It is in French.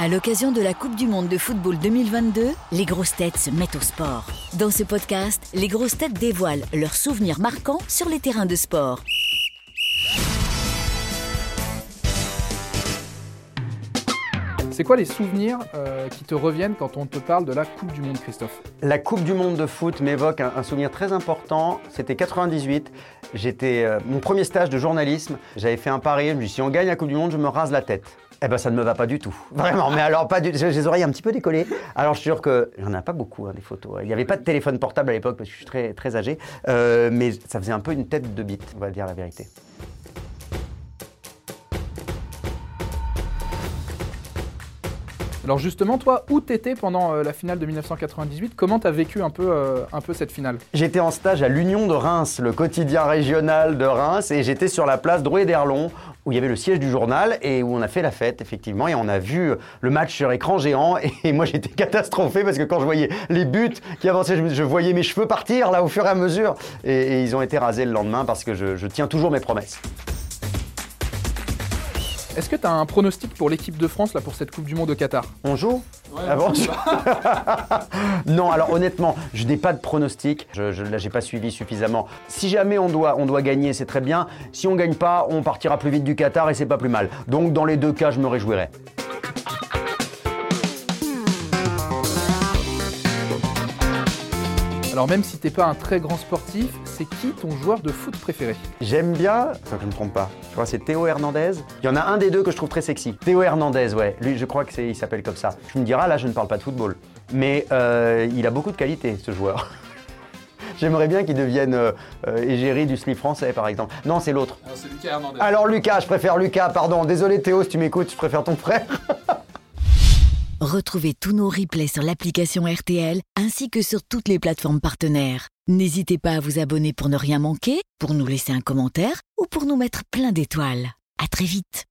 À l'occasion de la Coupe du Monde de football 2022, les grosses têtes se mettent au sport. Dans ce podcast, les grosses têtes dévoilent leurs souvenirs marquants sur les terrains de sport. C'est quoi les souvenirs euh, qui te reviennent quand on te parle de la Coupe du Monde, Christophe? La Coupe du Monde de foot m'évoque un, un souvenir très important. C'était 98. J'étais euh, mon premier stage de journalisme. J'avais fait un pari. Je me suis dit, si on gagne la Coupe du Monde, je me rase la tête. Eh ben ça ne me va pas du tout. Vraiment, mais alors pas du J'ai les oreilles un petit peu décollées. Alors je suis sûr que j'en ai pas beaucoup hein, des photos. Il n'y avait pas de téléphone portable à l'époque parce que je suis très, très âgé. Euh, mais ça faisait un peu une tête de bite, on va dire la vérité. Alors justement, toi, où t'étais pendant euh, la finale de 1998 Comment t'as vécu un peu, euh, un peu cette finale? J'étais en stage à l'Union de Reims, le quotidien régional de Reims, et j'étais sur la place Drouet d'Erlon, où il y avait le siège du journal et où on a fait la fête, effectivement, et on a vu le match sur écran géant. Et moi, j'étais catastrophé parce que quand je voyais les buts qui avançaient, je, voyais mes cheveux partir là au fur et à mesure. Et, ils ont été rasés le lendemain parce que je tiens toujours mes promesses. Est-ce que tu as un pronostic pour l'équipe de France là, pour cette Coupe du Monde au Qatar? On joue? Ah bon Non, alors honnêtement, je n'ai pas de pronostic. Je, je, là, j'ai pas suivi suffisamment. Si jamais on doit, on doit gagner, c'est très bien. Si on gagne pas, on partira plus vite du Qatar et c'est pas plus mal. Donc dans les deux cas, je me réjouirai. Alors même si t'es pas un très grand sportif, c'est qui ton joueur de foot préféré? J'aime bien, enfin je ne me trompe pas, je crois que c'est Théo Hernandez. Il y en a un des deux que je trouve très sexy. Théo Hernandez, ouais. Lui, je crois que c'est, il s'appelle comme ça. Tu me diras, là, je ne parle pas de football. Mais euh, il a beaucoup de qualité, ce joueur. J'aimerais bien qu'il devienne euh, euh, égérie du slip français, par exemple. Non, c'est l'autre. Alors c'est Lucas Hernandez. Alors Lucas, je préfère Lucas, pardon. Désolé Théo, si tu m'écoutes, je préfère ton frère. Retrouvez tous nos replays sur l'application RTL ainsi que sur toutes les plateformes partenaires. N'hésitez pas à vous abonner pour ne rien manquer, pour nous laisser un commentaire ou pour nous mettre plein d'étoiles. À très vite.